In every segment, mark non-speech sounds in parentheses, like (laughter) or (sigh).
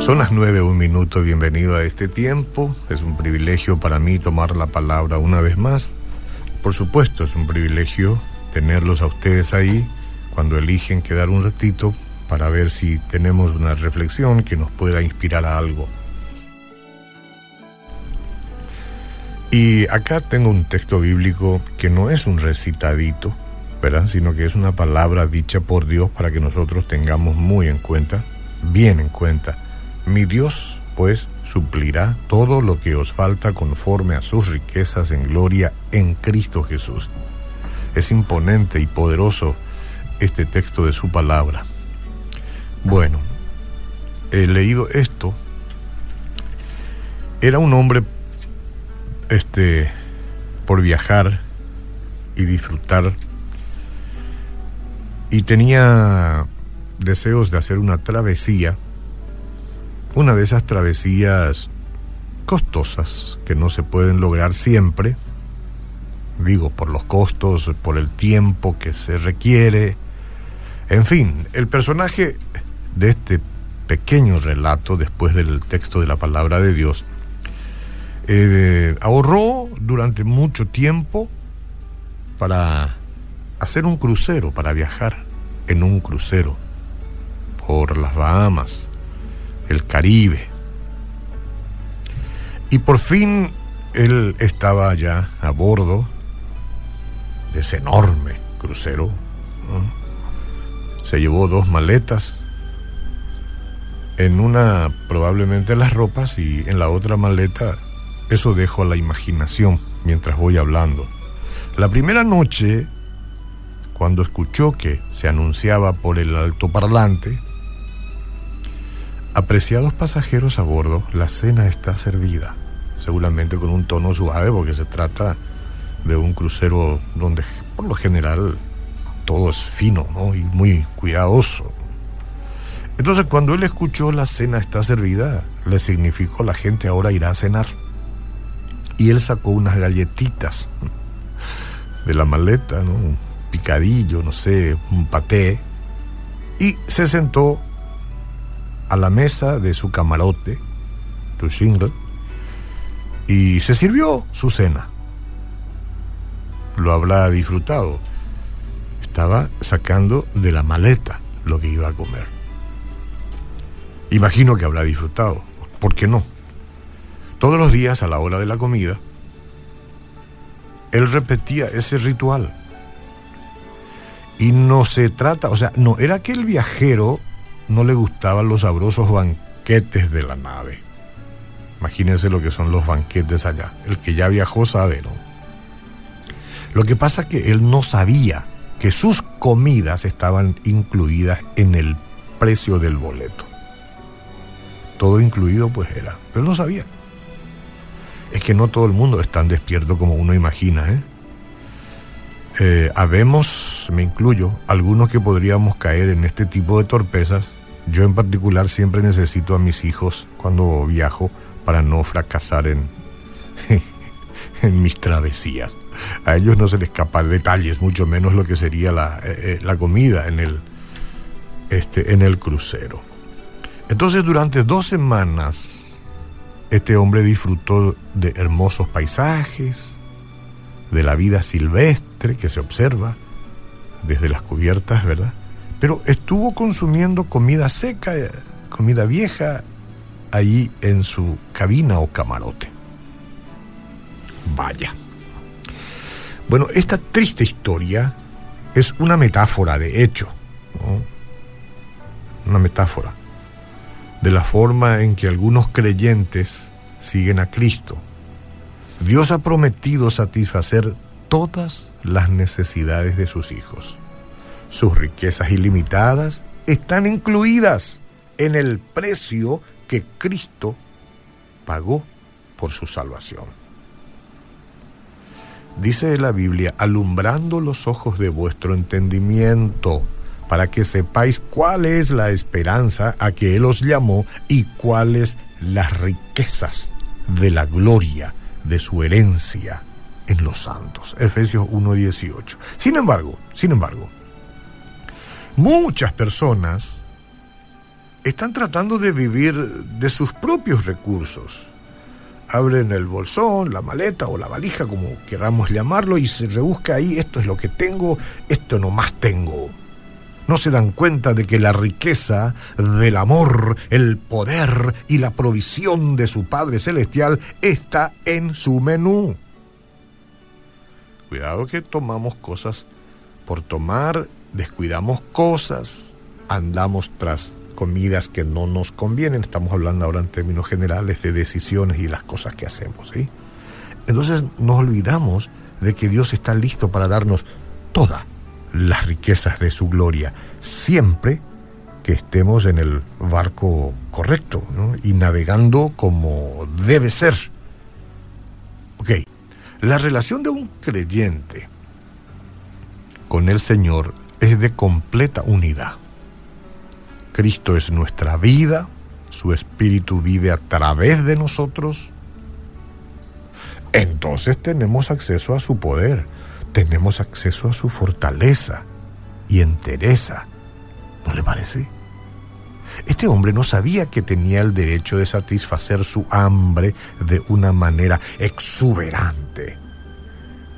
Son las nueve, un minuto, bienvenido a este tiempo. Es un privilegio para mí tomar la palabra una vez más. Por supuesto, es un privilegio tenerlos a ustedes ahí cuando eligen quedar un ratito para ver si tenemos una reflexión que nos pueda inspirar a algo. Y acá tengo un texto bíblico que no es un recitadito, ¿verdad? Sino que es una palabra dicha por Dios para que nosotros tengamos muy en cuenta, bien en cuenta. Mi Dios, pues, suplirá todo lo que os falta conforme a sus riquezas en gloria en Cristo Jesús. Es imponente y poderoso este texto de su palabra. Bueno, he leído esto. Era un hombre este por viajar y disfrutar y tenía deseos de hacer una travesía, una de esas travesías costosas que no se pueden lograr siempre, digo, por los costos, por el tiempo que se requiere, en fin, el personaje de este pequeño relato después del texto de la palabra de Dios, eh, ahorró durante mucho tiempo para hacer un crucero, para viajar en un crucero por las Bahamas, el Caribe. Y por fin él estaba ya a bordo de ese enorme crucero. Se llevó dos maletas en una probablemente las ropas y en la otra maleta eso dejo a la imaginación mientras voy hablando. La primera noche, cuando escuchó que se anunciaba por el altoparlante, apreciados pasajeros a bordo, la cena está servida, seguramente con un tono suave porque se trata de un crucero donde por lo general todo es fino y muy cuidadoso. Entonces cuando él escuchó la cena está servida, le significó la gente ahora irá a cenar. Y él sacó unas galletitas de la maleta, ¿no? Picadillo, no sé, un paté, y se sentó a la mesa de su camarote, tu shingle, y se sirvió su cena. Lo habrá disfrutado. Estaba sacando de la maleta lo que iba a comer. Imagino que habrá disfrutado. ¿Por qué no? Todos los días a la hora de la comida, él repetía ese ritual. Y no se trata, o sea, no era que el viajero no le gustaban los sabrosos banquetes de la nave. Imagínense lo que son los banquetes allá. El que ya viajó sabe, ¿no? Lo que pasa es que él no sabía que sus comidas estaban incluidas en el precio del boleto todo incluido pues era. Pero no sabía. Es que no todo el mundo es tan despierto como uno imagina. ¿eh? Eh, habemos, me incluyo, algunos que podríamos caer en este tipo de torpezas. Yo en particular siempre necesito a mis hijos cuando viajo para no fracasar en, (laughs) en mis travesías. A ellos no se les escapa detalles, mucho menos lo que sería la, eh, la comida en el, este, en el crucero. Entonces durante dos semanas este hombre disfrutó de hermosos paisajes, de la vida silvestre que se observa desde las cubiertas, ¿verdad? Pero estuvo consumiendo comida seca, comida vieja, allí en su cabina o camarote. Vaya. Bueno, esta triste historia es una metáfora, de hecho, una metáfora de la forma en que algunos creyentes siguen a Cristo. Dios ha prometido satisfacer todas las necesidades de sus hijos. Sus riquezas ilimitadas están incluidas en el precio que Cristo pagó por su salvación. Dice la Biblia, alumbrando los ojos de vuestro entendimiento, para que sepáis cuál es la esperanza a que Él os llamó y cuáles las riquezas de la gloria de su herencia en los santos. Efesios 1.18. Sin embargo, sin embargo, muchas personas están tratando de vivir de sus propios recursos. Abren el bolsón, la maleta o la valija, como queramos llamarlo, y se rebusca ahí, esto es lo que tengo, esto no más tengo. No se dan cuenta de que la riqueza del amor, el poder y la provisión de su Padre Celestial está en su menú. Cuidado que tomamos cosas por tomar, descuidamos cosas, andamos tras comidas que no nos convienen. Estamos hablando ahora en términos generales de decisiones y las cosas que hacemos. ¿sí? Entonces nos olvidamos de que Dios está listo para darnos toda las riquezas de su gloria, siempre que estemos en el barco correcto y navegando como debe ser. Ok, la relación de un creyente con el Señor es de completa unidad. Cristo es nuestra vida, su Espíritu vive a través de nosotros. Entonces tenemos acceso a su poder tenemos acceso a su fortaleza y entereza. ¿No le parece? Este hombre no sabía que tenía el derecho de satisfacer su hambre de una manera exuberante.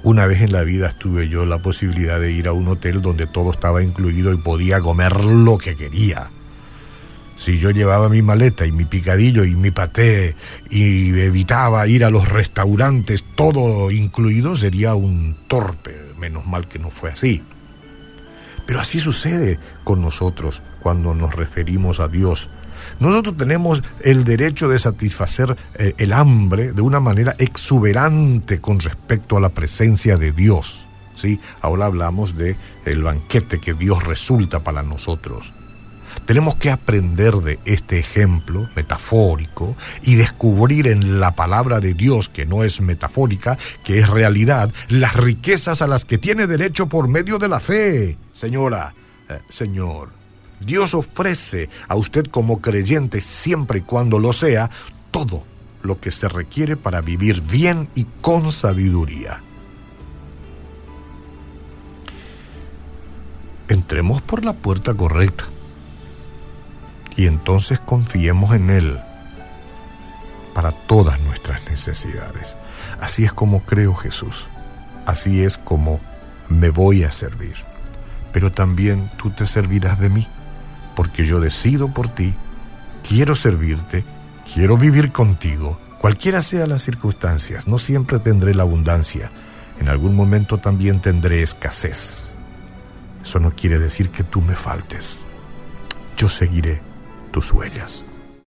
Una vez en la vida tuve yo la posibilidad de ir a un hotel donde todo estaba incluido y podía comer lo que quería. Si yo llevaba mi maleta y mi picadillo y mi paté y evitaba ir a los restaurantes todo incluido, sería un torpe. Menos mal que no fue así. Pero así sucede con nosotros cuando nos referimos a Dios. Nosotros tenemos el derecho de satisfacer eh, el hambre de una manera exuberante con respecto a la presencia de Dios. ¿sí? Ahora hablamos de el banquete que Dios resulta para nosotros. Tenemos que aprender de este ejemplo metafórico y descubrir en la palabra de Dios, que no es metafórica, que es realidad, las riquezas a las que tiene derecho por medio de la fe. Señora, eh, Señor, Dios ofrece a usted como creyente, siempre y cuando lo sea, todo lo que se requiere para vivir bien y con sabiduría. Entremos por la puerta correcta y entonces confiemos en Él para todas nuestras necesidades. Así es como creo Jesús, así es como me voy a servir. Pero también tú te servirás de mí, porque yo decido por ti, quiero servirte, quiero vivir contigo, cualquiera sea las circunstancias, no siempre tendré la abundancia, en algún momento también tendré escasez. Eso no quiere decir que tú me faltes. Yo seguiré tus huellas.